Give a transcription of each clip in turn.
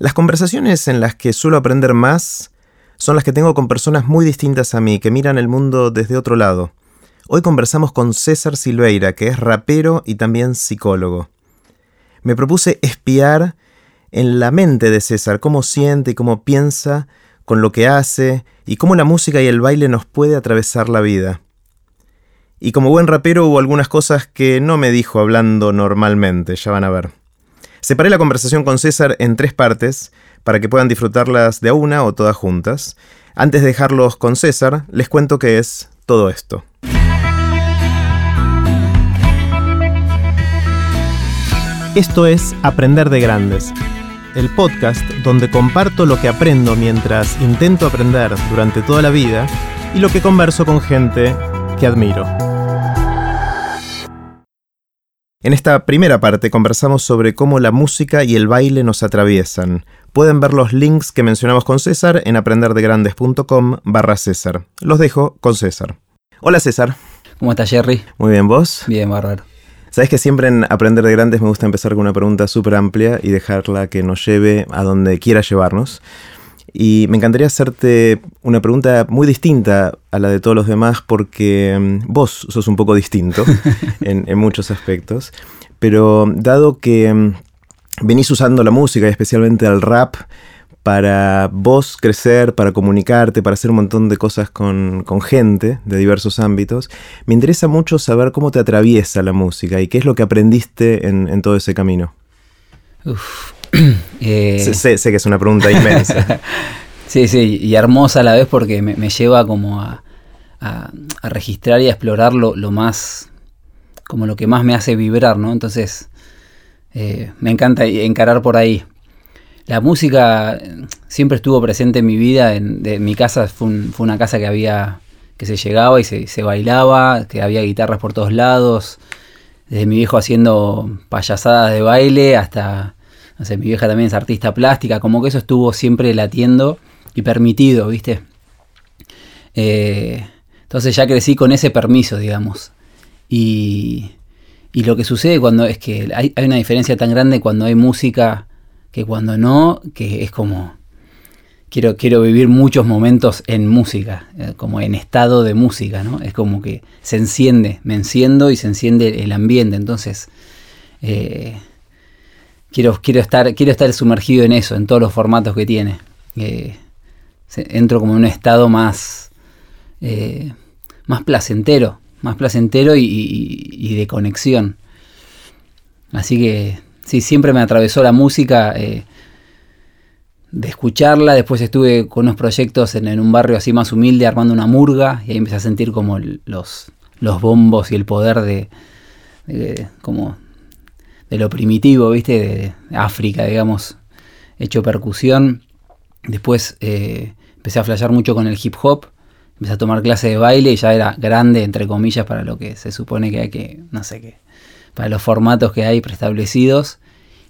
Las conversaciones en las que suelo aprender más son las que tengo con personas muy distintas a mí, que miran el mundo desde otro lado. Hoy conversamos con César Silveira, que es rapero y también psicólogo. Me propuse espiar en la mente de César cómo siente y cómo piensa con lo que hace y cómo la música y el baile nos puede atravesar la vida. Y como buen rapero hubo algunas cosas que no me dijo hablando normalmente, ya van a ver. Separé la conversación con César en tres partes para que puedan disfrutarlas de una o todas juntas. Antes de dejarlos con César, les cuento qué es todo esto. Esto es Aprender de Grandes, el podcast donde comparto lo que aprendo mientras intento aprender durante toda la vida y lo que converso con gente que admiro. En esta primera parte conversamos sobre cómo la música y el baile nos atraviesan. Pueden ver los links que mencionamos con César en aprenderdegrandes.com barra César. Los dejo con César. Hola César. ¿Cómo estás Jerry? Muy bien, ¿vos? Bien, bárbaro. Sabes que siempre en Aprender de Grandes me gusta empezar con una pregunta súper amplia y dejarla que nos lleve a donde quiera llevarnos. Y me encantaría hacerte una pregunta muy distinta a la de todos los demás porque mm, vos sos un poco distinto en, muchos aspectos. Pero dado que mm, venís usando la música y especialmente el rap para vos crecer, para comunicarte, para hacer un montón de cosas con, gente de diversos ámbitos, me interesa mucho saber cómo te atraviesa la música y qué es lo que aprendiste en, todo ese camino. Uf, eh, sé, que es una pregunta inmensa. sí, sí, y hermosa a la vez porque me, lleva como a, registrar y a explorar lo, más, como lo que más me hace vibrar, ¿no? Entonces, eh, me encanta encarar por ahí. La música siempre estuvo presente en mi vida, en, mi casa fue, una casa que había, que se llegaba y se, se bailaba, que había guitarras por todos lados, desde mi viejo haciendo payasadas de baile hasta mi vieja también es artista plástica, como que eso estuvo siempre latiendo y permitido, ¿viste? Eh, entonces ya crecí con ese permiso, digamos. Y, y lo que sucede cuando es que hay, una diferencia tan grande cuando hay música que cuando no, que es como... Quiero, quiero vivir muchos momentos en música, eh, como en estado de música, ¿no? Es como que se enciende, me enciendo y se enciende el ambiente. Entonces, eh, quiero, quiero, estar, quiero estar sumergido en eso, en todos los formatos que tiene. Eh, entro como en un estado más, eh, más placentero, más placentero y, de conexión. Así que sí, siempre me atravesó la música. Eh, de escucharla, después estuve con unos proyectos en, un barrio así más humilde armando una murga y ahí empecé a sentir como los, los bombos y el poder de, de como de lo primitivo, ¿viste? De África, digamos, hecho percusión. Después eh, empecé a flashear mucho con el hip hop. Empecé a tomar clases de baile y ya era grande, entre comillas, para lo que se supone que hay que, no sé qué, para los formatos que hay preestablecidos.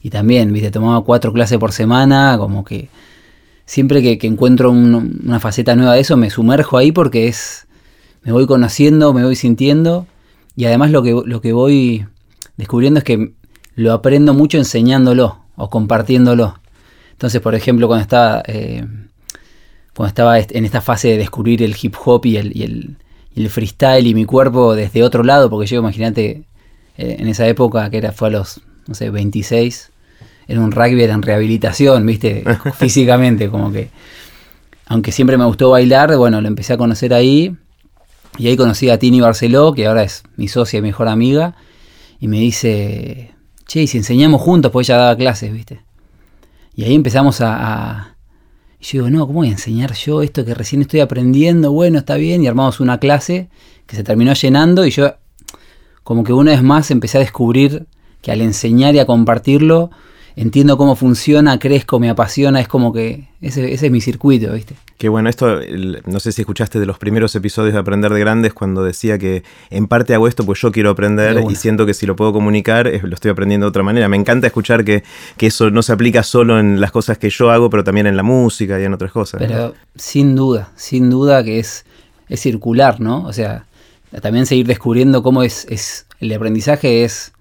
Y también, viste, tomaba cuatro clases por semana, como que siempre que, encuentro una faceta nueva de eso, me sumerjo ahí porque es, me voy conociendo, me voy sintiendo. Y además lo que, lo que voy descubriendo es que lo aprendo mucho enseñándolo o compartiéndolo. Entonces, por ejemplo, cuando estaba, eh, cuando estaba en esta fase de descubrir el hip hop y el, freestyle y mi cuerpo desde otro lado, porque yo imagínate, eh, en esa época que era, fue a los, no sé, 26, era un rugby, era en rehabilitación, viste, físicamente, como que, aunque siempre me gustó bailar, bueno, lo empecé a conocer ahí, y ahí conocí a Tini Barceló, que ahora es mi socia y mejor amiga, y me dice, che, y si enseñamos juntos, pues ella daba clases, ¿viste? Y ahí empezamos a, Y yo digo, no, ¿cómo voy a enseñar yo esto que recién estoy aprendiendo? Bueno, está bien, y armamos una clase que se terminó llenando y yo como que una vez más empecé a descubrir que al enseñar y a compartirlo, entiendo cómo funciona, crezco, me apasiona, es como que ese, es mi circuito, ¿viste? Qué bueno, esto, no sé si escuchaste de los primeros episodios de Aprender de Grandes cuando decía que en parte hago esto pues yo quiero aprender y siento que si lo puedo comunicar lo estoy aprendiendo de otra manera. Me encanta escuchar que, eso no se aplica solo en las cosas que yo hago, pero también en la música y en otras cosas. Pero sin duda, sin duda que es, es circular, ¿no? O sea, también seguir descubriendo cómo es, es el aprendizaje es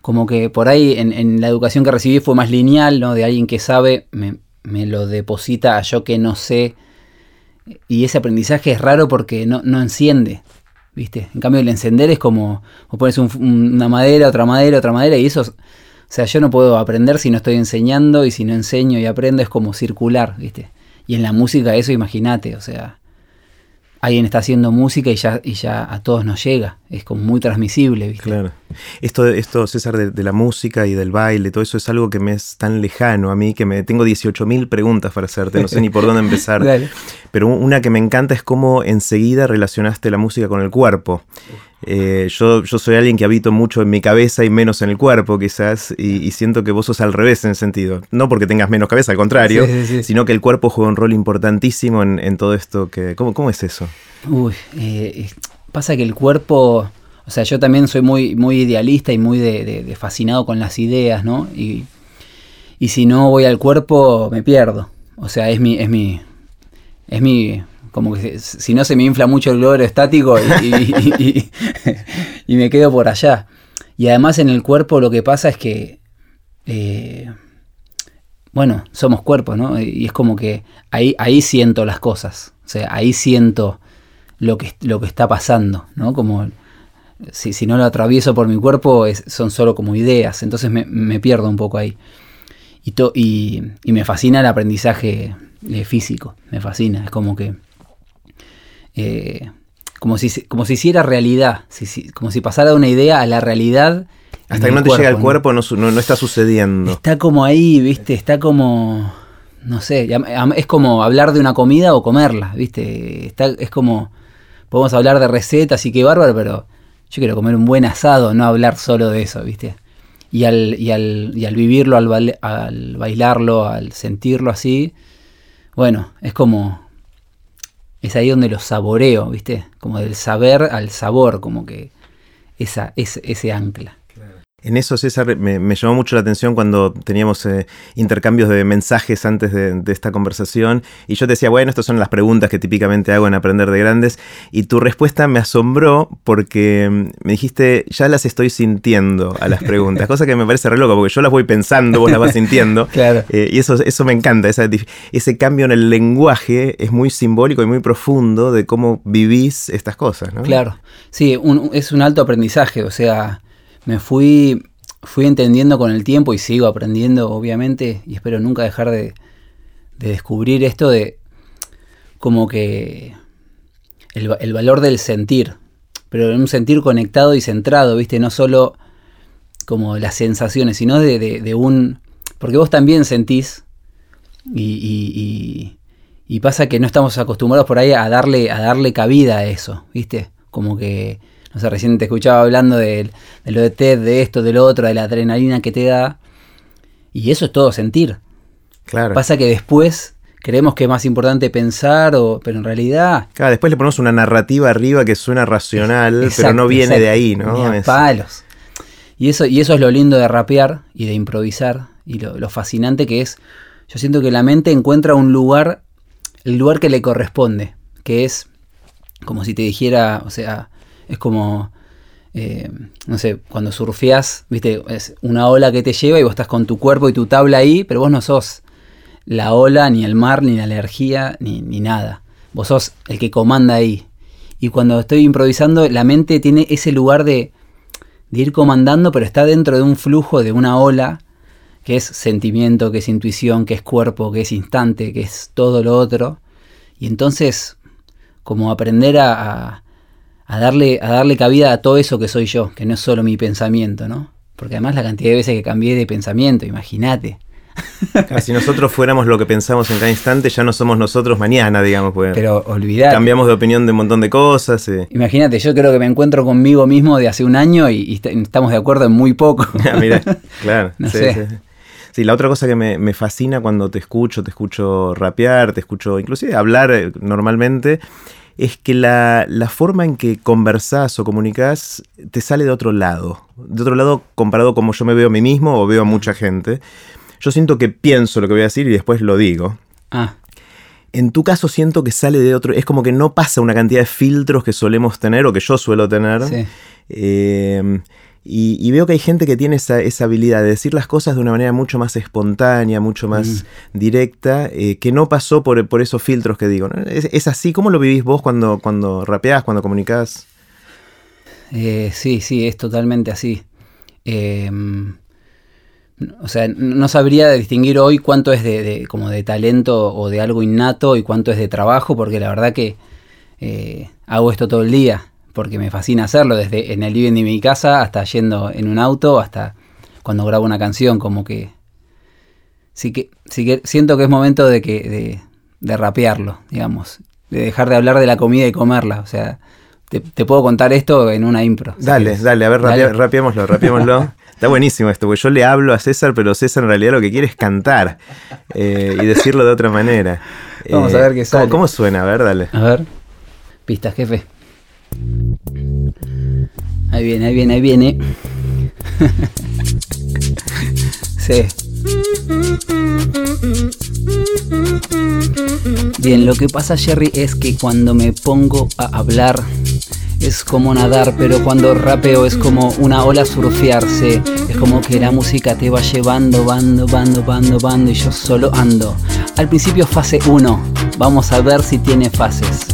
como que por ahí en, la educación que recibí fue más lineal, ¿no? De alguien que sabe, me, me, lo deposita a yo que no sé. Y ese aprendizaje es raro porque no, no enciende, ¿viste? En cambio el encender es como, vos pones una madera, otra madera, otra madera, y eso, o sea, yo no puedo aprender si no estoy enseñando, y si no enseño y aprendo es como circular, ¿viste? Y en la música eso, imagínate, o sea, alguien está haciendo música y ya, y ya a todos nos llega. Es como muy transmisible, ¿viste? Claro. Esto, esto César, de, la música y del baile, todo eso es algo que me es tan lejano a mí que me tengo 18.000 preguntas para hacerte, no sé ni por dónde empezar. Pero una que me encanta es cómo enseguida relacionaste la música con el cuerpo. Eh, yo, yo soy alguien que habito mucho en mi cabeza y menos en el cuerpo, quizás, y, siento que vos sos al revés en ese sentido. No porque tengas menos cabeza, al contrario, sino que el cuerpo juega un rol importantísimo en, todo esto. Que, ¿cómo, ¿Cómo es eso? Uy, eh, pasa que el cuerpo, o sea, yo también soy muy, muy idealista y muy de, fascinado con las ideas, ¿no? Y, y si no voy al cuerpo, me pierdo. O sea, es mi, es mi, es mi como que si no se me infla mucho el globo estático y, me quedo por allá. Y además en el cuerpo lo que pasa es que, eh, bueno, somos cuerpos, ¿no? Y es como que ahí, ahí siento las cosas, o sea, ahí siento lo que, lo que está pasando, ¿no? Como si, si no lo atravieso por mi cuerpo son solo como ideas, entonces me, pierdo un poco ahí. Y, y, me fascina el aprendizaje eh, físico, me fascina, es como que eh, como, si, como si hiciera realidad, como si pasara de una idea a la realidad. Hasta que no te llega al cuerpo no, no, está sucediendo. Está como ahí, ¿viste? Está como, no sé, es como hablar de una comida o comerla, ¿viste? Está, es como, podemos hablar de recetas y qué bárbaro, pero yo quiero comer un buen asado, no hablar solo de eso, ¿viste? Y al, y al, y al vivirlo, al, al bailarlo, al sentirlo así, bueno, es como es ahí donde lo saboreo, ¿viste? Como del saber al sabor, como que esa, ese ancla. En eso, César, me, llamó mucho la atención cuando teníamos eh, intercambios de mensajes antes de, esta conversación y yo te decía, bueno, estas son las preguntas que típicamente hago en Aprender de Grandes y tu respuesta me asombró porque mm, me dijiste, ya las estoy sintiendo a las preguntas, cosa que me parece re loco porque yo las voy pensando, vos las vas sintiendo claro. Eh, y eso, eso me encanta, ese cambio en el lenguaje es muy simbólico y muy profundo de cómo vivís estas cosas, ¿no? Claro, sí, es un alto aprendizaje, o sea me fui, fui entendiendo con el tiempo y sigo aprendiendo, obviamente, y espero nunca dejar de, descubrir esto de como que el, valor del sentir, pero en un sentir conectado y centrado, ¿viste? No solo como las sensaciones, sino de, un... Porque vos también sentís y, y, pasa que no estamos acostumbrados por ahí a darle, a darle cabida a eso, ¿viste? Como que no sé, recién te escuchaba hablando de, lo de TED, de esto, de lo otro, de la adrenalina que te da. Y eso es todo sentir. Claro. Pasa que después creemos que es más importante pensar, o, pero en realidad. Claro, después le ponemos una narrativa arriba que suena racional, pero no viene de ahí, ¿no? palos. Y eso, y eso es lo lindo de rapear y de improvisar, y lo, lo fascinante que es. Yo siento que la mente encuentra un lugar, el lugar que le corresponde, que es como si te dijera, o sea, es como, eh, no sé, cuando surfeas, viste, es una ola que te lleva y vos estás con tu cuerpo y tu tabla ahí, pero vos no sos la ola, ni el mar, ni la energía, ni, nada. Vos sos el que comanda ahí. Y cuando estoy improvisando, la mente tiene ese lugar de, de ir comandando, pero está dentro de un flujo, de una ola, que es sentimiento, que es intuición, que es cuerpo, que es instante, que es todo lo otro. Y entonces, como aprender a darle, a darle cabida a todo eso que soy yo, que no es solo mi pensamiento, ¿no? Porque además la cantidad de veces que cambié de pensamiento, imagínate. si nosotros fuéramos lo que pensamos en cada instante, ya no somos nosotros mañana, digamos. Pues. Pero olvidar. Cambiamos de opinión de un montón de cosas. Eh. Imagínate, yo creo que me encuentro conmigo mismo de hace un año y, estamos de acuerdo en muy poco. Ah, mira, claro. sí, Sí. la otra cosa que me, me, fascina cuando te escucho, te escucho rapear, te escucho inclusive hablar eh, normalmente, es que la, forma en que conversás o comunicas te sale de otro lado. De otro lado comparado como yo me veo a mí mismo o veo a mucha gente. Yo siento que pienso lo que voy a decir y después lo digo. Ah. En tu caso siento que sale de otro... Es como que no pasa una cantidad de filtros que solemos tener o que yo suelo tener. Sí. Eh, Y, veo que hay gente que tiene esa, habilidad de decir las cosas de una manera mucho más espontánea, mucho más mm. directa, eh, que no pasó por, esos filtros que digo. ¿Es, así? ¿Cómo lo vivís vos cuando, cuando rapeás, cuando comunicás? Eh, sí, sí, es totalmente así. Em, o sea, no sabría distinguir hoy cuánto es de, como de talento o de algo innato y cuánto es de trabajo, porque la verdad que eh, hago esto todo el día porque me fascina hacerlo, desde en el living de mi casa hasta yendo en un auto, hasta cuando grabo una canción, como que sí que, sí que siento que es momento de que de, de rapearlo, digamos, de dejar de hablar de la comida y comerla, o sea, te, puedo contar esto en una impro. Dale, dale, a ver, rapiémoslo, rapiémoslo. Está buenísimo esto, porque yo le hablo a César, pero César en realidad lo que quiere es cantar eh, y decirlo de otra manera. Vamos a ver qué sale. ¿cómo, ¿Cómo suena? A ver, dale. A ver. Pistas, jefe. Ahí viene, ahí viene, ahí viene. sí. Bien, lo que pasa Jerry es que cuando me pongo a hablar es como nadar, pero cuando rapeo es como una ola surfearse. Es como que la música te va llevando, bando, bando, bando, bando y yo solo ando. Al principio fase 1, vamos a ver si tiene fases.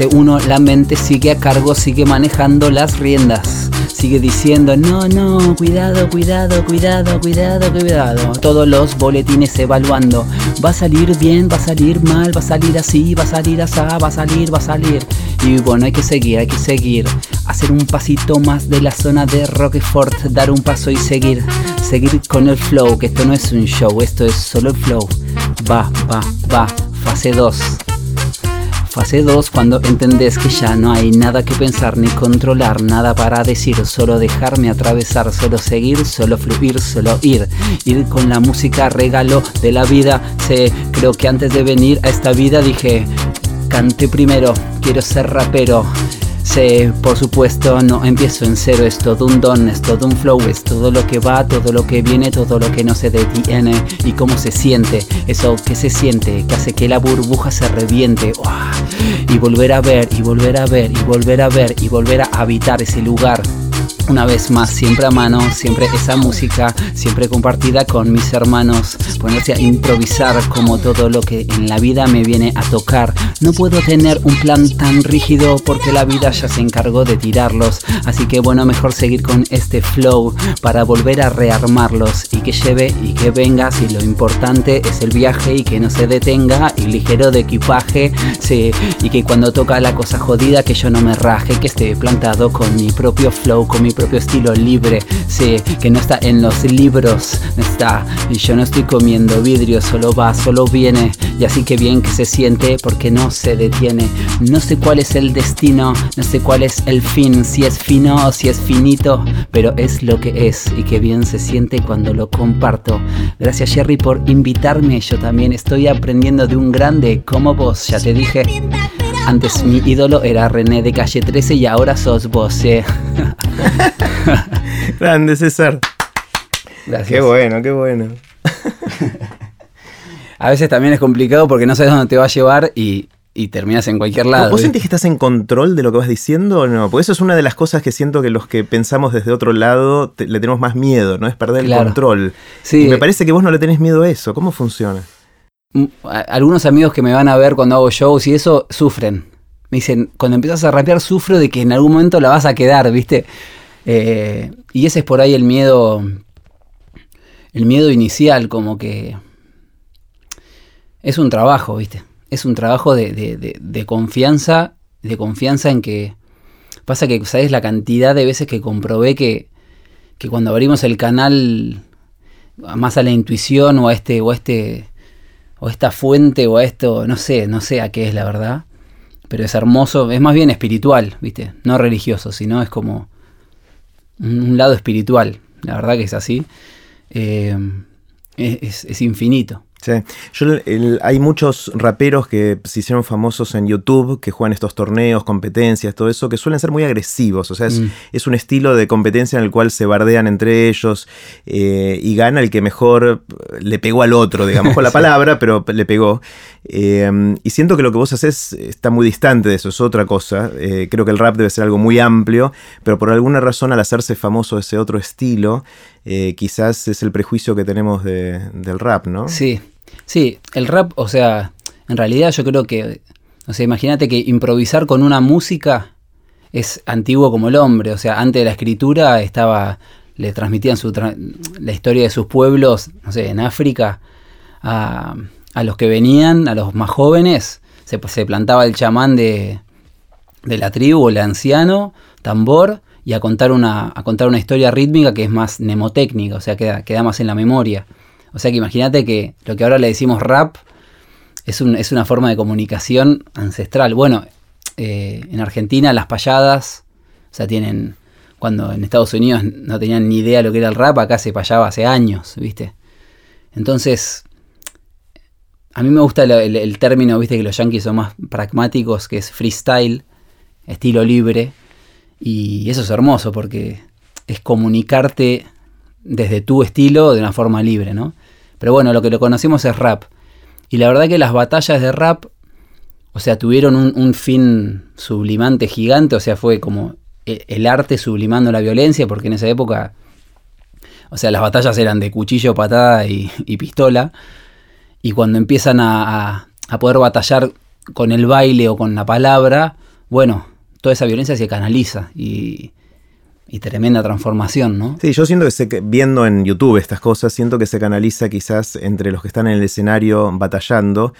Fase 1, la mente sigue a cargo, sigue manejando las riendas. Sigue diciendo, no, no, cuidado, cuidado, cuidado, cuidado, cuidado. Todos los boletines evaluando. Va a salir bien, va a salir mal, va a salir así, va a salir así, va a salir, va a salir. Y bueno, hay que seguir, hay que seguir. Hacer un pasito más de la zona de Rockefort, dar un paso y seguir. Seguir con el flow, que esto no es un show, esto es solo el flow. Va, va, va. Fase 2. Fase 2 cuando entendés que ya no hay nada que pensar ni controlar, nada para decir, solo dejarme atravesar, solo seguir, solo fluir, solo ir. Ir con la música regalo de la vida. Sé, creo que antes de venir a esta vida dije, cante primero, quiero ser rapero. Sí, por supuesto, no empiezo en cero, es todo un don, es todo un flow, es todo lo que va, todo lo que viene, todo lo que no se detiene. Y cómo se siente, eso que se siente, que hace que la burbuja se reviente. Y volver a ver, y volver a ver, y volver a ver, y volver a habitar ese lugar una vez más, siempre a mano, siempre esa música, siempre compartida con mis hermanos. Ponerse a improvisar como todo lo que en la vida me viene a tocar. No puedo tener un plan tan rígido porque la vida ya se encargó de tirarlos. Así que bueno, mejor seguir con este flow para volver a rearmarlos y que lleve y que venga. Si lo importante es el viaje y que no se detenga y ligero de equipaje. Sí, y que cuando toca la cosa jodida que yo no me raje, que esté plantado con mi propio flow, con mi propio estilo libre, sé que no está en los libros, no está, y yo no estoy comiendo vidrio, solo va, solo viene, y así que bien que se siente porque no se detiene, no sé cuál es el destino, no sé cuál es el fin, si es fino o si es finito, pero es lo que es y que bien se siente cuando lo comparto. Gracias Jerry por invitarme, yo también estoy aprendiendo de un grande como vos, ya te dije. Antes mi ídolo era René de calle 13 y ahora sos vos, eh. Grande, César. Gracias. Qué bueno, qué bueno. a veces también es complicado porque no sabes dónde te va a llevar y, terminas en cualquier lado. ¿Vos sentís que estás en control de lo que vas diciendo o no? Porque eso es una de las cosas que siento que los que pensamos desde otro lado le tenemos más miedo, ¿no? Es perder el control. Sí. Y me parece que vos no le tenés miedo a eso. ¿Cómo funciona? Algunos amigos que me van a ver cuando hago shows y eso sufren. Me dicen, cuando empiezas a rapear sufro de que en algún momento la vas a quedar, ¿viste? Eh, y ese es por ahí el miedo, el miedo inicial, como que es un trabajo, ¿viste? Es un trabajo de, de, confianza, de confianza en que pasa que, ¿sabes? La cantidad de veces que comprobé que, que cuando abrimos el canal más a la intuición o a este, o a este, o esta fuente o a esto, no sé, no sé a qué es la verdad, pero es hermoso, es más bien espiritual, ¿viste? No religioso, sino es como un, lado espiritual, la verdad que es así, eh, es, infinito. Sí, Yo, hay muchos raperos que se hicieron famosos en YouTube, que juegan estos torneos, competencias, todo eso, que suelen ser muy agresivos. O sea, es, mm. un estilo de competencia en el cual se bardean entre ellos eh, y gana el que mejor le pegó al otro, digamos, con la palabra, pero le pegó. Eh, y siento que lo que vos haces está muy distante de eso, es otra cosa. Eh, creo que el rap debe ser algo muy amplio, pero por alguna razón al hacerse famoso ese otro estilo, quizás es el prejuicio que tenemos del rap, ¿no? Sí, Sí, el rap, o sea, en realidad yo creo que, o sea, imagínate que improvisar con una música es antiguo como el hombre, o sea, antes de la escritura estaba, le transmitían su la historia de sus pueblos, no sé, en África, a, a los que venían, a los más jóvenes, se, plantaba el chamán de, de la tribu, el anciano, tambor, y a contar una, a contar una historia rítmica que es más mnemotécnica, o sea, queda, queda más en la memoria. O sea que imagínate que lo que ahora le decimos rap es, una forma de comunicación ancestral. Bueno, eh, en Argentina las payadas, o sea, tienen, cuando en Estados Unidos no tenían ni idea de lo que era el rap, acá se payaba hace años, ¿viste? Entonces, a mí me gusta el, término, viste, que los yankees son más pragmáticos, que es freestyle, estilo libre, y eso es hermoso porque es comunicarte desde tu estilo de una forma libre, ¿no? Pero bueno, lo que lo conocemos es rap. Y la verdad que las batallas de rap, o sea, tuvieron un, fin sublimante gigante, o sea, fue como e, el arte sublimando la violencia, porque en esa época, o sea, las batallas eran de cuchillo, patada y, pistola. Y cuando empiezan a, a poder batallar con el baile o con la palabra, bueno, toda esa violencia se canaliza y, y tremenda transformación, ¿no? Sí, yo siento que viendo en YouTube estas cosas, siento que se canaliza quizás entre los que están en el escenario batallando,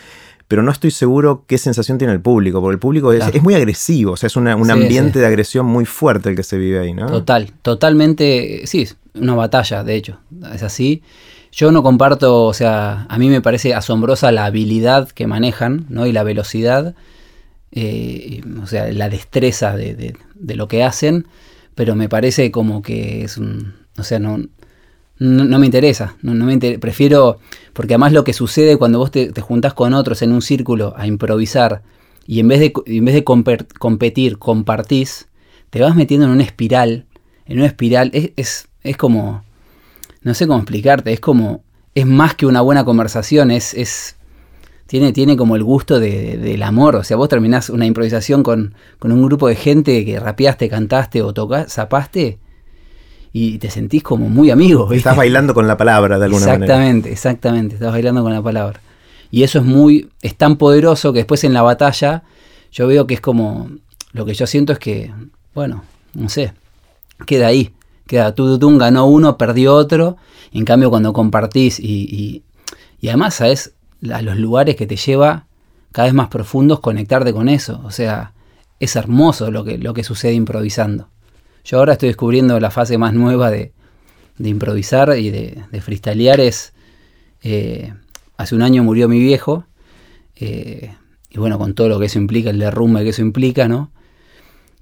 pero no estoy seguro qué sensación tiene el público, porque el público es, muy agresivo, o sea, es un ambiente de agresión muy fuerte el que se vive ahí, ¿no? Total, totalmente, sí, una batalla, de hecho, es así. Yo no comparto, o sea, a mí me parece asombrosa la habilidad que manejan, ¿no? Y la velocidad, eh, o sea, la destreza de, de lo que hacen pero me parece como que es un, o sea, no, no, me interesa, no, me prefiero, porque además lo que sucede cuando vos te, te juntás con otros en un círculo a improvisar y en vez de, en vez de competir, compartís, te vas metiendo en una espiral, en una espiral, es, es, es como, no sé cómo explicarte, es como, es más que una buena conversación, es tiene, tiene como el gusto del amor. O sea, vos terminás una improvisación con, un grupo de gente que rapeaste, cantaste o tocaste, zapaste y te sentís como muy amigo. Estás bailando con la palabra de alguna manera. Exactamente, exactamente, estás bailando con la palabra. Y eso es muy, es tan poderoso que después en la batalla yo veo que es como, lo que yo siento es que, bueno, no sé, queda ahí, queda tú, tú, ganó uno, perdió otro, en cambio cuando compartís y, y, y además, ¿sabes? A los lugares que te lleva cada vez más profundos conectarte con eso. O sea, es hermoso lo que, lo que sucede improvisando. Yo ahora estoy descubriendo la fase más nueva de, improvisar y de, de freestylear. Es, eh, hace un año murió mi viejo. Eh, y bueno, con todo lo que eso implica, el derrumbe que eso implica, ¿no?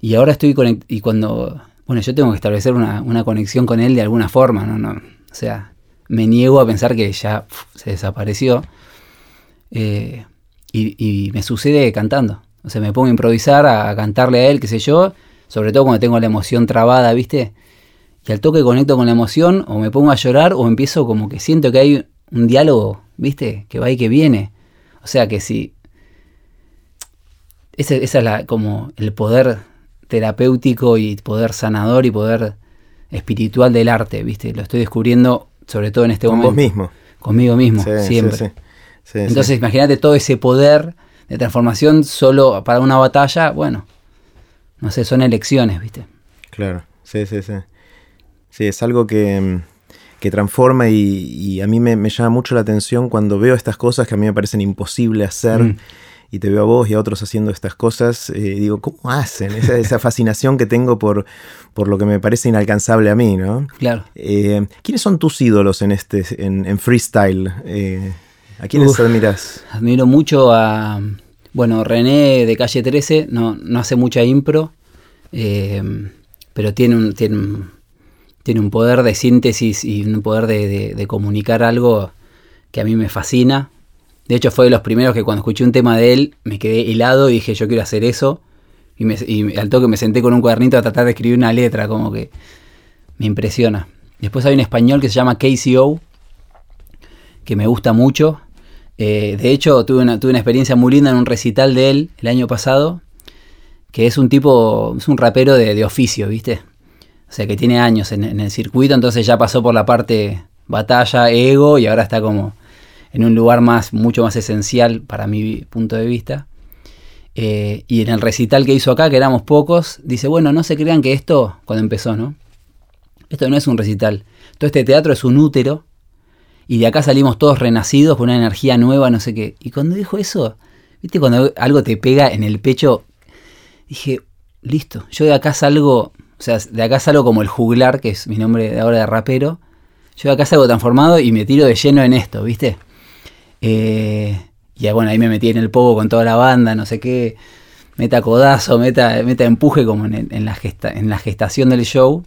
Y ahora estoy y cuando, bueno, yo tengo que establecer una, una, conexión con él de alguna forma, ¿no? no o sea, me niego a pensar que ya se desapareció. Eh, y, me sucede cantando. O sea, me pongo a improvisar, a, cantarle a él, qué sé yo, sobre todo cuando tengo la emoción trabada, ¿viste? Y al toque conecto con la emoción, o me pongo a llorar, o empiezo como que siento que hay un diálogo, ¿viste? Que va y que viene. O sea que si. Ese, esa es la, como el poder terapéutico y poder sanador y poder espiritual del arte, ¿viste? Lo estoy descubriendo, sobre todo en este momento. Con mismo. Conmigo mismo, siempre. Entonces, imagínate todo ese poder de transformación solo para una batalla. Bueno, no sé, son elecciones, ¿viste? Claro, sí, sí, sí. Sí, es algo que, que transforma y, a mí me, llama mucho la atención cuando veo estas cosas que a mí me parecen imposibles hacer. Mm. Y te veo a vos y a otros haciendo estas cosas, eh, digo, ¿cómo hacen? Esa, fascinación que tengo por, por lo que me parece inalcanzable a mí, ¿no? Claro. Eh, ¿Quiénes son tus ídolos en este, en, en freestyle? Eh, ¿A quiénes admiras? Admiro mucho a, bueno, René de Calle 13, no, no hace mucha impro, eh, pero tiene un, tiene, tiene un poder de síntesis y un poder de, comunicar algo que a mí me fascina. De hecho, fue de los primeros que cuando escuché un tema de él me quedé helado y dije, yo quiero hacer eso. Y, me, y al toque me senté con un cuadernito a tratar de escribir una letra, como que me impresiona. Después hay un español que se llama KCO, que me gusta mucho. Eh, de hecho, tuve una, tuve una experiencia muy linda en un recital de él el año pasado, que es un tipo, es un rapero de, oficio, ¿viste? O sea, que tiene años en, en, el circuito, entonces ya pasó por la parte batalla, ego, y ahora está como en un lugar más, mucho más esencial para mi punto de vista. Eh, y en el recital que hizo acá, que éramos pocos, dice, bueno, no se crean que esto, cuando empezó, ¿no? Esto no es un recital. Todo este teatro es un útero. Y de acá salimos todos renacidos con una energía nueva, no sé qué. Y cuando dijo eso, viste, cuando algo te pega en el pecho, dije, listo, yo de acá salgo, o sea, de acá salgo como el juglar, que es mi nombre de ahora de rapero. Yo de acá salgo transformado y me tiro de lleno en esto, ¿viste? Eh, y bueno, ahí me metí en el pogo con toda la banda, no sé qué. Meta codazo, meta, meta empuje como en, la gesta, en la gestación del show.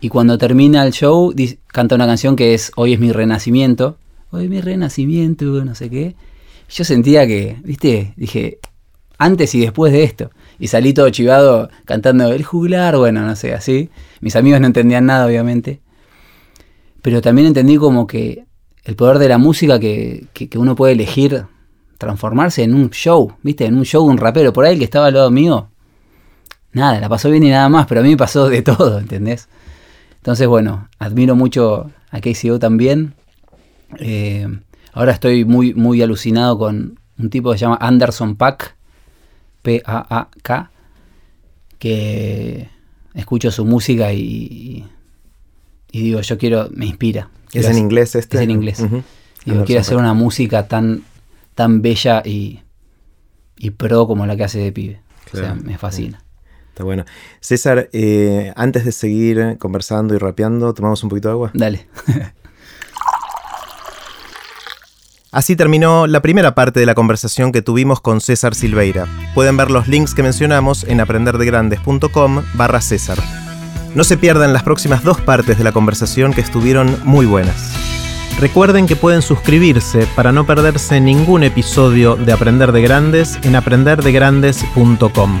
Y cuando termina el show, canta una canción que es Hoy es mi renacimiento. Hoy es mi renacimiento, no sé qué. Yo sentía que, viste, dije, antes y después de esto. Y salí todo chivado cantando el juglar, bueno, no sé, así. Mis amigos no entendían nada, obviamente. Pero también entendí como que el poder de la música que, uno puede elegir transformarse en un show, ¿viste? En un show, un rapero. Por ahí el que estaba al lado mío, nada, la pasó bien y nada más, pero a mí me pasó de todo, ¿entendés? Entonces, bueno, admiro mucho a KCO también. Eh, ahora estoy muy, muy alucinado con un tipo que se llama Anderson Pack, P-A-A-K, que escucho su música y, y digo, yo quiero, me inspira. ¿Es en inglés este? Es en inglés. Digo, quiero hacer una música tan, tan bella y, y pro como la que hace de pibe. O sea, me fascina. Está bueno. César, eh, antes de seguir conversando y rapeando, ¿tomamos un poquito de agua? Dale. Así terminó la primera parte de la conversación que tuvimos con César Silveira. Pueden ver los links que mencionamos en aprenderdegrandes.com barra César. No se pierdan las próximas dos partes de la conversación que estuvieron muy buenas. Recuerden que pueden suscribirse para no perderse ningún episodio de Aprender de Grandes en aprenderdegrandes.com.